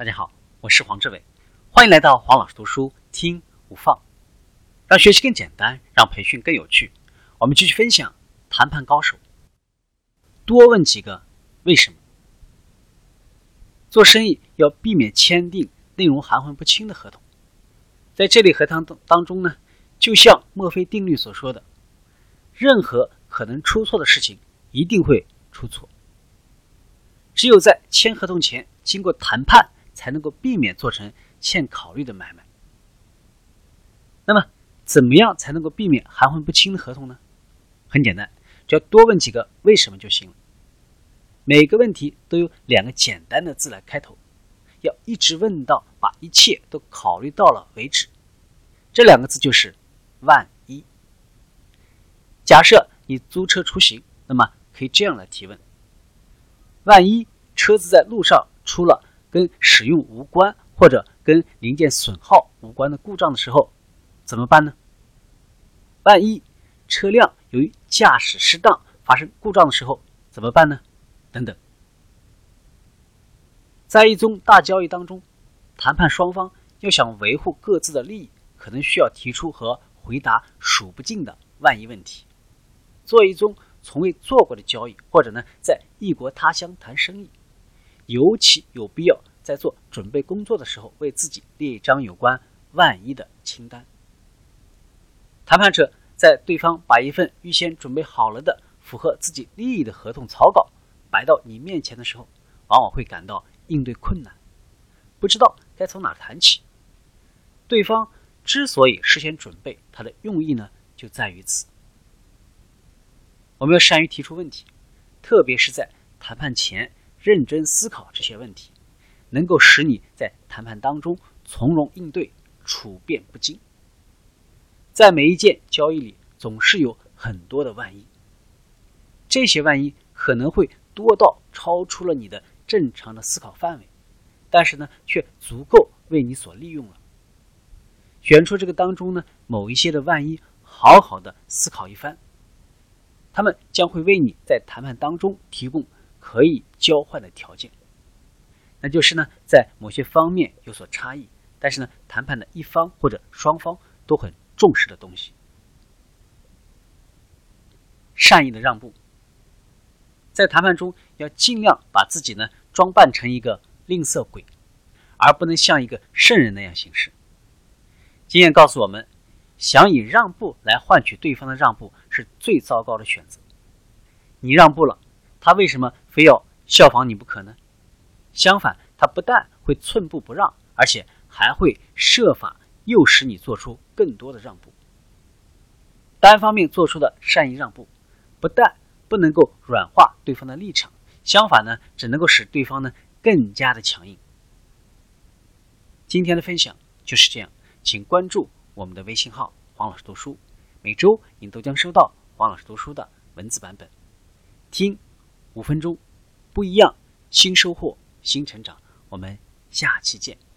大家好，我是黄志伟，欢迎来到黄老师读书听无放，让学习更简单，让培训更有趣。我们继续分享谈判高手，多问几个为什么。做生意要避免签订内容含混不清的合同，在这类合同当当中呢，就像墨菲定律所说的，任何可能出错的事情一定会出错。只有在签合同前经过谈判。才能够避免做成欠考虑的买卖。那么，怎么样才能够避免含混不清的合同呢？很简单，只要多问几个为什么就行了。每个问题都有两个简单的字来开头，要一直问到把一切都考虑到了为止。这两个字就是“万一”。假设你租车出行，那么可以这样来提问：万一车子在路上出了？跟使用无关或者跟零件损耗无关的故障的时候，怎么办呢？万一车辆由于驾驶失当发生故障的时候，怎么办呢？等等。在一宗大交易当中，谈判双方要想维护各自的利益，可能需要提出和回答数不尽的万一问题。做一宗从未做过的交易，或者呢，在异国他乡谈生意。尤其有必要在做准备工作的时候，为自己列一张有关万一的清单。谈判者在对方把一份预先准备好了的、符合自己利益的合同草稿摆到你面前的时候，往往会感到应对困难，不知道该从哪谈起。对方之所以事先准备，他的用意呢，就在于此。我们要善于提出问题，特别是在谈判前。认真思考这些问题，能够使你在谈判当中从容应对，处变不惊。在每一件交易里，总是有很多的万一，这些万一可能会多到超出了你的正常的思考范围，但是呢，却足够为你所利用了。选出这个当中呢某一些的万一，好好的思考一番，他们将会为你在谈判当中提供。可以交换的条件，那就是呢，在某些方面有所差异，但是呢，谈判的一方或者双方都很重视的东西。善意的让步，在谈判中要尽量把自己呢装扮成一个吝啬鬼，而不能像一个圣人那样行事。经验告诉我们，想以让步来换取对方的让步是最糟糕的选择。你让步了。他为什么非要效仿你不可呢？相反，他不但会寸步不让，而且还会设法诱使你做出更多的让步。单方面做出的善意让步，不但不能够软化对方的立场，相反呢，只能够使对方呢更加的强硬。今天的分享就是这样，请关注我们的微信号“黄老师读书”，每周您都将收到黄老师读书的文字版本，听。五分钟，不一样，新收获，新成长。我们下期见。